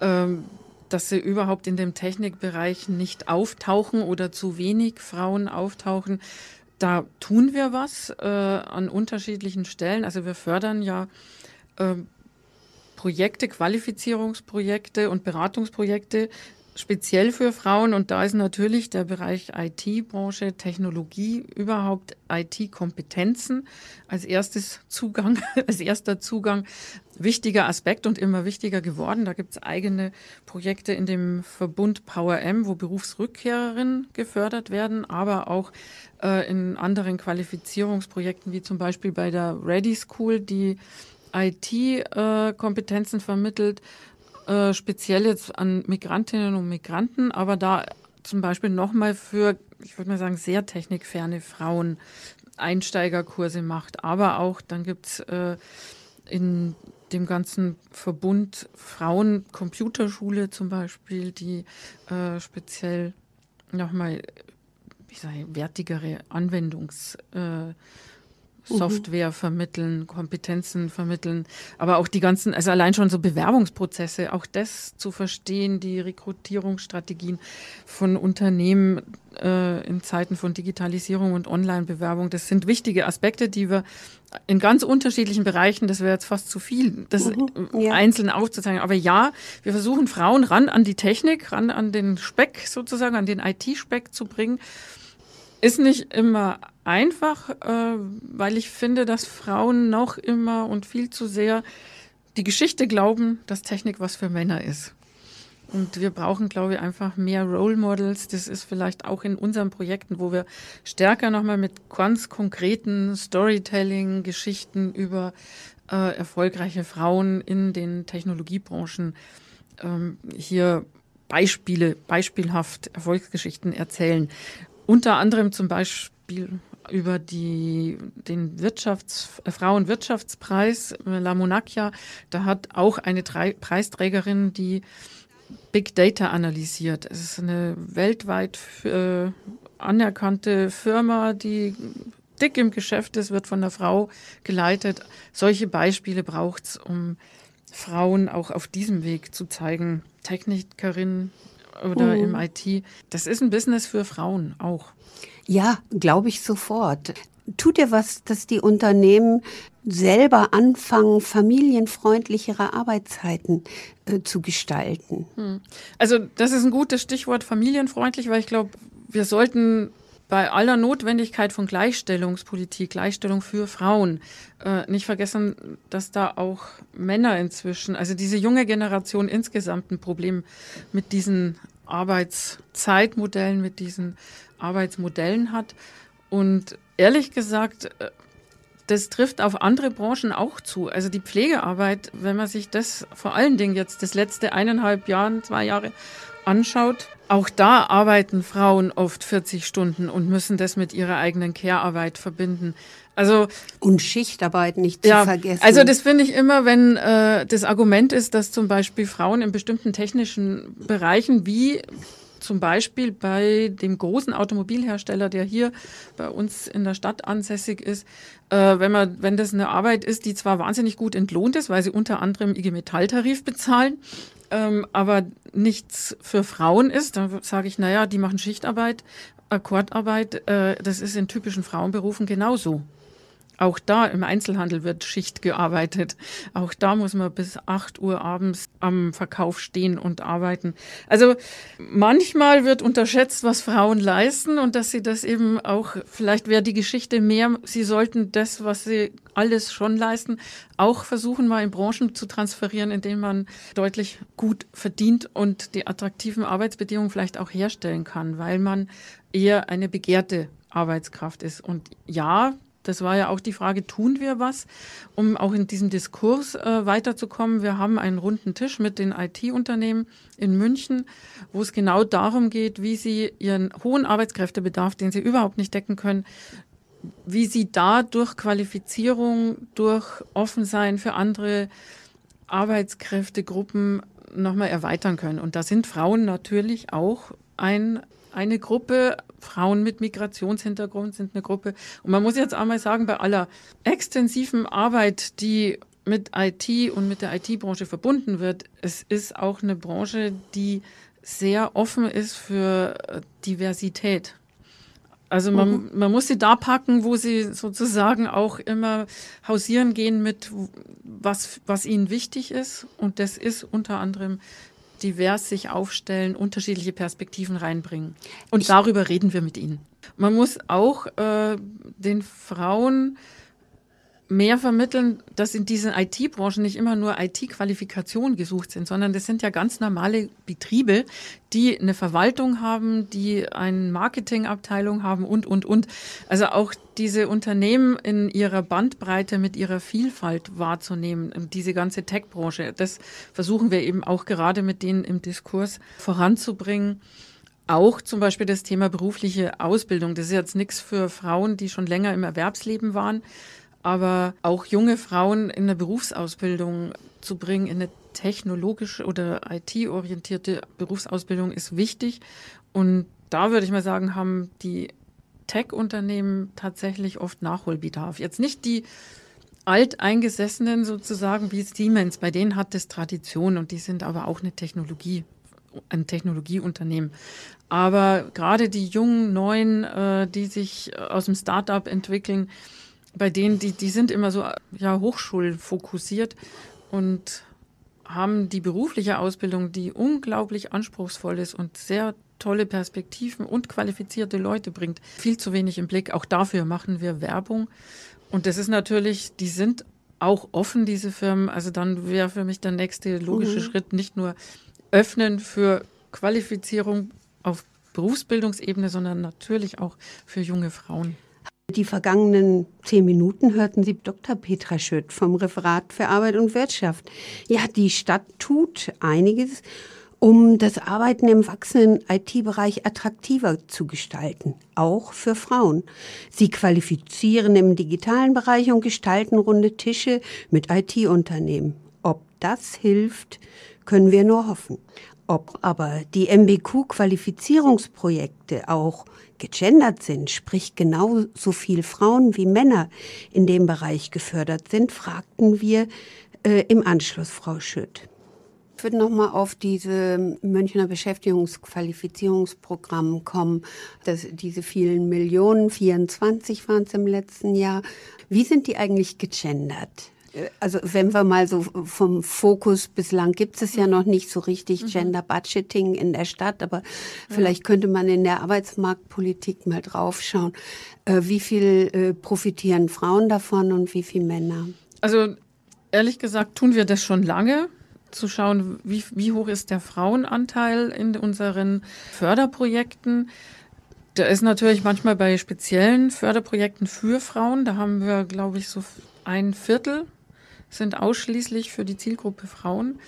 ähm, dass sie überhaupt in dem Technikbereich nicht auftauchen oder zu wenig Frauen auftauchen, da tun wir was äh, an unterschiedlichen Stellen. Also wir fördern ja äh, Projekte, Qualifizierungsprojekte und Beratungsprojekte, speziell für Frauen und da ist natürlich der Bereich IT-Branche, Technologie, überhaupt IT-Kompetenzen als erstes Zugang, [LAUGHS] als erster Zugang wichtiger Aspekt und immer wichtiger geworden. Da gibt es eigene Projekte in dem Verbund Power M, wo Berufsrückkehrerinnen gefördert werden, aber auch äh, in anderen Qualifizierungsprojekten wie zum Beispiel bei der Ready School, die IT-Kompetenzen äh, vermittelt äh, speziell jetzt an Migrantinnen und Migranten, aber da zum Beispiel nochmal für, ich würde mal sagen, sehr technikferne Frauen Einsteigerkurse macht. Aber auch, dann gibt's äh, in dem ganzen Verbund Frauen Computerschule zum Beispiel, die äh, speziell nochmal, ich sage, wertigere Anwendungs- äh. Software vermitteln, Kompetenzen vermitteln, aber auch die ganzen, also allein schon so Bewerbungsprozesse, auch das zu verstehen, die Rekrutierungsstrategien von Unternehmen äh, in Zeiten von Digitalisierung und Online-Bewerbung, das sind wichtige Aspekte, die wir in ganz unterschiedlichen Bereichen, das wäre jetzt fast zu viel, das mhm, ja. einzeln aufzuzeigen. Aber ja, wir versuchen Frauen ran an die Technik, ran an den Speck sozusagen, an den IT-Speck zu bringen. Ist nicht immer einfach, äh, weil ich finde, dass Frauen noch immer und viel zu sehr die Geschichte glauben, dass Technik was für Männer ist. Und wir brauchen, glaube ich, einfach mehr Role Models. Das ist vielleicht auch in unseren Projekten, wo wir stärker nochmal mit ganz konkreten Storytelling-Geschichten über äh, erfolgreiche Frauen in den Technologiebranchen ähm, hier Beispiele, beispielhaft Erfolgsgeschichten erzählen. Unter anderem zum Beispiel über die, den Wirtschafts-, äh, Frauenwirtschaftspreis äh, La Monacchia. Da hat auch eine Drei Preisträgerin die Big Data analysiert. Es ist eine weltweit äh, anerkannte Firma, die dick im Geschäft ist, wird von einer Frau geleitet. Solche Beispiele braucht es, um Frauen auch auf diesem Weg zu zeigen. Technikerin oder mhm. im IT. Das ist ein Business für Frauen auch. Ja, glaube ich sofort. Tut ihr was, dass die Unternehmen selber anfangen, familienfreundlichere Arbeitszeiten äh, zu gestalten? Hm. Also das ist ein gutes Stichwort familienfreundlich, weil ich glaube, wir sollten bei aller Notwendigkeit von Gleichstellungspolitik, Gleichstellung für Frauen, äh, nicht vergessen, dass da auch Männer inzwischen, also diese junge Generation insgesamt ein Problem mit diesen Arbeitszeitmodellen, mit diesen Arbeitsmodellen hat. Und ehrlich gesagt, äh, das trifft auf andere Branchen auch zu. Also die Pflegearbeit, wenn man sich das vor allen Dingen jetzt das letzte eineinhalb Jahren, zwei Jahre anschaut, auch da arbeiten Frauen oft 40 Stunden und müssen das mit ihrer eigenen Care-Arbeit verbinden. Also und Schichtarbeit nicht ja, zu vergessen. Also das finde ich immer, wenn äh, das Argument ist, dass zum Beispiel Frauen in bestimmten technischen Bereichen wie zum Beispiel bei dem großen Automobilhersteller, der hier bei uns in der Stadt ansässig ist, äh, wenn man, wenn das eine Arbeit ist, die zwar wahnsinnig gut entlohnt ist, weil sie unter anderem IG Metalltarif bezahlen, ähm, aber nichts für Frauen ist, dann sage ich, naja, die machen Schichtarbeit, Akkordarbeit, äh, das ist in typischen Frauenberufen genauso. Auch da im Einzelhandel wird Schicht gearbeitet. Auch da muss man bis 8 Uhr abends am Verkauf stehen und arbeiten. Also manchmal wird unterschätzt, was Frauen leisten und dass sie das eben auch, vielleicht wäre die Geschichte mehr, sie sollten das, was sie alles schon leisten, auch versuchen mal in Branchen zu transferieren, in denen man deutlich gut verdient und die attraktiven Arbeitsbedingungen vielleicht auch herstellen kann, weil man eher eine begehrte Arbeitskraft ist. Und ja, das war ja auch die Frage, tun wir was, um auch in diesem Diskurs äh, weiterzukommen? Wir haben einen runden Tisch mit den IT-Unternehmen in München, wo es genau darum geht, wie sie ihren hohen Arbeitskräftebedarf, den sie überhaupt nicht decken können, wie sie da durch Qualifizierung, durch Offensein für andere Arbeitskräftegruppen nochmal erweitern können. Und da sind Frauen natürlich auch ein eine Gruppe, Frauen mit Migrationshintergrund sind eine Gruppe. Und man muss jetzt einmal sagen, bei aller extensiven Arbeit, die mit IT und mit der IT-Branche verbunden wird, es ist auch eine Branche, die sehr offen ist für Diversität. Also man, mhm. man muss sie da packen, wo sie sozusagen auch immer hausieren gehen mit, was, was ihnen wichtig ist. Und das ist unter anderem divers sich aufstellen, unterschiedliche Perspektiven reinbringen. Und ich darüber reden wir mit ihnen. Man muss auch äh, den Frauen mehr vermitteln, dass in diesen IT-Branchen nicht immer nur IT-Qualifikationen gesucht sind, sondern das sind ja ganz normale Betriebe, die eine Verwaltung haben, die eine Marketingabteilung haben und, und, und. Also auch diese Unternehmen in ihrer Bandbreite mit ihrer Vielfalt wahrzunehmen, diese ganze Tech-Branche, das versuchen wir eben auch gerade mit denen im Diskurs voranzubringen. Auch zum Beispiel das Thema berufliche Ausbildung. Das ist jetzt nichts für Frauen, die schon länger im Erwerbsleben waren, aber auch junge Frauen in eine Berufsausbildung zu bringen, in eine technologische oder IT-orientierte Berufsausbildung ist wichtig. Und da würde ich mal sagen, haben die Tech-Unternehmen tatsächlich oft Nachholbedarf. Jetzt nicht die alteingesessenen sozusagen wie Siemens, bei denen hat es Tradition und die sind aber auch eine Technologie, ein Technologieunternehmen. Aber gerade die jungen Neuen, äh, die sich aus dem Startup entwickeln, bei denen, die, die sind immer so ja, hochschulfokussiert und haben die berufliche Ausbildung, die unglaublich anspruchsvoll ist und sehr tolle Perspektiven und qualifizierte Leute bringt, viel zu wenig im Blick. Auch dafür machen wir Werbung. Und das ist natürlich, die sind auch offen, diese Firmen. Also dann wäre für mich der nächste logische mhm. Schritt nicht nur öffnen für Qualifizierung auf Berufsbildungsebene, sondern natürlich auch für junge Frauen. Die vergangenen zehn Minuten hörten Sie Dr. Petra Schütt vom Referat für Arbeit und Wirtschaft. Ja, die Stadt tut einiges, um das Arbeiten im wachsenden IT-Bereich attraktiver zu gestalten, auch für Frauen. Sie qualifizieren im digitalen Bereich und gestalten runde Tische mit IT-Unternehmen. Ob das hilft, können wir nur hoffen. Ob aber die MBQ-Qualifizierungsprojekte auch gegendert sind, sprich genauso viel Frauen wie Männer in dem Bereich gefördert sind, fragten wir äh, im Anschluss Frau Schütt. Ich würde nochmal auf diese Münchner Beschäftigungsqualifizierungsprogramm kommen. Das, diese vielen Millionen, 24 waren es im letzten Jahr. Wie sind die eigentlich gegendert? Also wenn wir mal so vom Fokus bislang gibt es ja noch nicht so richtig mhm. Gender Budgeting in der Stadt, aber vielleicht könnte man in der Arbeitsmarktpolitik mal draufschauen, äh, wie viel äh, profitieren Frauen davon und wie viel Männer. Also ehrlich gesagt tun wir das schon lange zu schauen, wie, wie hoch ist der Frauenanteil in unseren Förderprojekten. Der ist natürlich manchmal bei speziellen Förderprojekten für Frauen. Da haben wir, glaube ich, so ein Viertel sind ausschließlich für die Zielgruppe Frauen.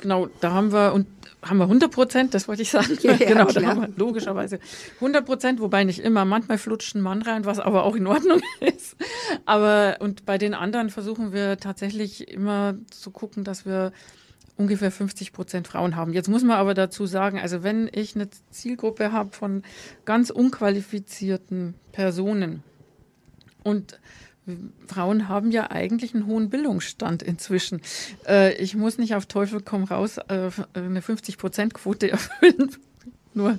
Genau, da haben wir und haben wir 100 Prozent, das wollte ich sagen. [LAUGHS] Ja, genau, klar. da haben wir logischerweise 100 Prozent, wobei nicht immer. Manchmal flutscht ein Mann rein, was aber auch in Ordnung [LAUGHS] ist. Aber und bei den anderen versuchen wir tatsächlich immer zu gucken, dass wir ungefähr 50 Prozent Frauen haben. Jetzt muss man aber dazu sagen, also wenn ich eine Zielgruppe habe von ganz unqualifizierten Personen und Frauen haben ja eigentlich einen hohen Bildungsstand inzwischen. Äh, ich muss nicht auf Teufel komm raus äh, eine 50-Prozent-Quote [LAUGHS] erfüllen, nur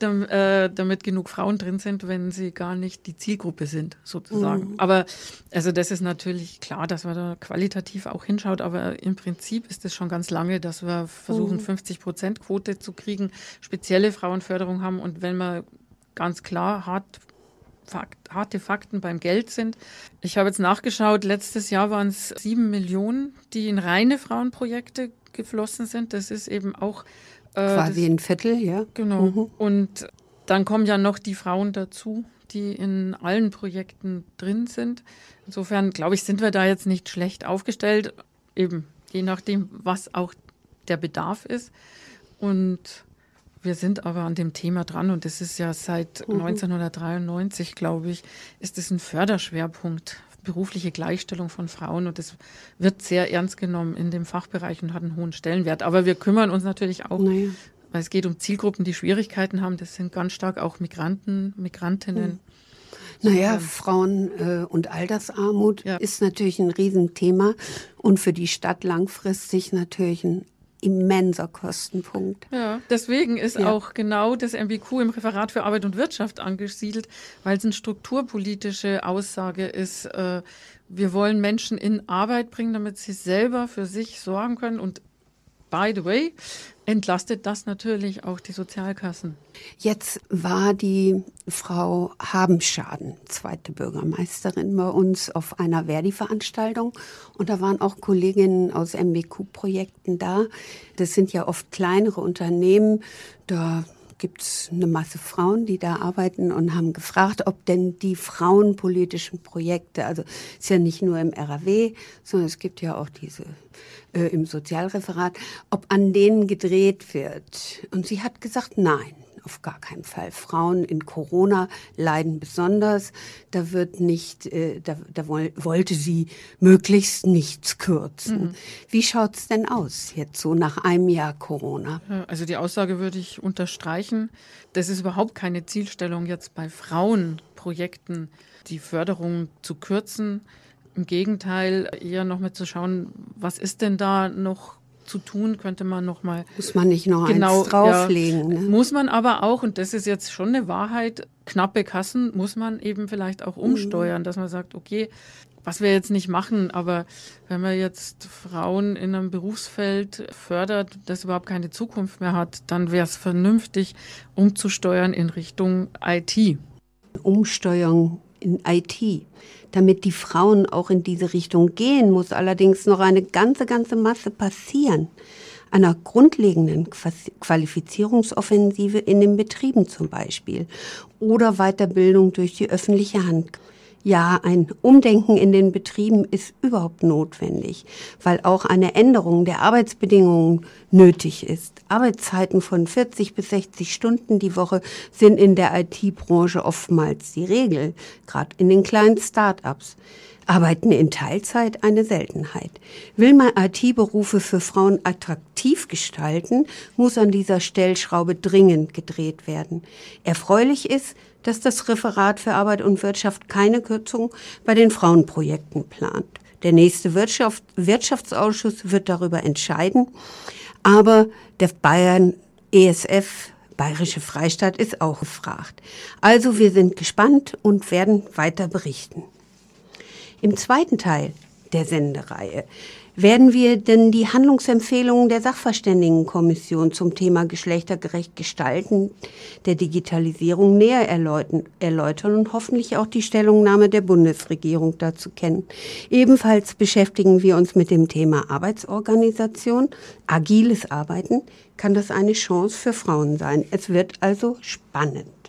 äh, damit genug Frauen drin sind, wenn sie gar nicht die Zielgruppe sind, sozusagen. Mhm. Aber also das ist natürlich klar, dass man da qualitativ auch hinschaut, aber im Prinzip ist es schon ganz lange, dass wir versuchen, mhm. 50-Prozent-Quote zu kriegen, spezielle Frauenförderung haben und wenn man ganz klar hart Fakt, harte Fakten beim Geld sind. Ich habe jetzt nachgeschaut, letztes Jahr waren es sieben Millionen, die in reine Frauenprojekte geflossen sind. Das ist eben auch äh, quasi das, ein Viertel, ja. Genau. Mhm. Und dann kommen ja noch die Frauen dazu, die in allen Projekten drin sind. Insofern, glaube ich, sind wir da jetzt nicht schlecht aufgestellt, eben je nachdem, was auch der Bedarf ist. Und wir sind aber an dem Thema dran und es ist ja seit mhm. 1993, glaube ich, ist es ein Förderschwerpunkt berufliche Gleichstellung von Frauen und es wird sehr ernst genommen in dem Fachbereich und hat einen hohen Stellenwert. Aber wir kümmern uns natürlich auch, naja. weil es geht um Zielgruppen, die Schwierigkeiten haben. Das sind ganz stark auch Migranten, Migrantinnen. Mhm. Naja, Frauen äh, und Altersarmut ja. ist natürlich ein Riesenthema und für die Stadt langfristig natürlich ein immenser Kostenpunkt. Ja, deswegen ist ja. auch genau das MBQ im Referat für Arbeit und Wirtschaft angesiedelt, weil es eine strukturpolitische Aussage ist. Äh, wir wollen Menschen in Arbeit bringen, damit sie selber für sich sorgen können und by the way, entlastet das natürlich auch die Sozialkassen. Jetzt war die Frau Habenschaden, zweite Bürgermeisterin bei uns auf einer Verdi-Veranstaltung. Und da waren auch Kolleginnen aus MBQ-Projekten da. Das sind ja oft kleinere Unternehmen. Da gibt es eine Masse Frauen, die da arbeiten und haben gefragt, ob denn die frauenpolitischen Projekte, also ist ja nicht nur im RAW, sondern es gibt ja auch diese äh, im Sozialreferat, ob an denen gedreht wird. Und sie hat gesagt, nein auf gar keinen Fall. Frauen in Corona leiden besonders. Da wird nicht, äh, da, da wollte sie möglichst nichts kürzen. Mhm. Wie schaut's denn aus jetzt so nach einem Jahr Corona? Also die Aussage würde ich unterstreichen. Das ist überhaupt keine Zielstellung jetzt bei Frauenprojekten, die Förderung zu kürzen. Im Gegenteil, eher noch mal zu schauen, was ist denn da noch zu tun, könnte man noch mal muss man nicht noch genau, eins drauflegen. Ja, ne? Muss man aber auch und das ist jetzt schon eine Wahrheit. Knappe Kassen muss man eben vielleicht auch umsteuern, mhm. dass man sagt, okay, was wir jetzt nicht machen, aber wenn man jetzt Frauen in einem Berufsfeld fördert, das überhaupt keine Zukunft mehr hat, dann wäre es vernünftig, umzusteuern in Richtung IT. Umsteuerung in IT. Damit die Frauen auch in diese Richtung gehen, muss allerdings noch eine ganze, ganze Masse passieren. einer grundlegenden Qualifizierungsoffensive in den Betrieben zum Beispiel oder Weiterbildung durch die öffentliche Hand. Ja, ein Umdenken in den Betrieben ist überhaupt notwendig, weil auch eine Änderung der Arbeitsbedingungen nötig ist. Arbeitszeiten von 40 bis 60 Stunden die Woche sind in der IT-Branche oftmals die Regel, gerade in den kleinen Start-ups. Arbeiten in Teilzeit eine Seltenheit. Will man IT-Berufe für Frauen attraktiv gestalten, muss an dieser Stellschraube dringend gedreht werden. Erfreulich ist, dass das Referat für Arbeit und Wirtschaft keine Kürzung bei den Frauenprojekten plant. Der nächste Wirtschaft, Wirtschaftsausschuss wird darüber entscheiden, aber der Bayern ESF Bayerische Freistaat ist auch gefragt. Also wir sind gespannt und werden weiter berichten. Im zweiten Teil der Sendereihe werden wir denn die Handlungsempfehlungen der Sachverständigenkommission zum Thema geschlechtergerecht Gestalten der Digitalisierung näher erläutern und hoffentlich auch die Stellungnahme der Bundesregierung dazu kennen. Ebenfalls beschäftigen wir uns mit dem Thema Arbeitsorganisation. Agiles Arbeiten kann das eine Chance für Frauen sein. Es wird also spannend.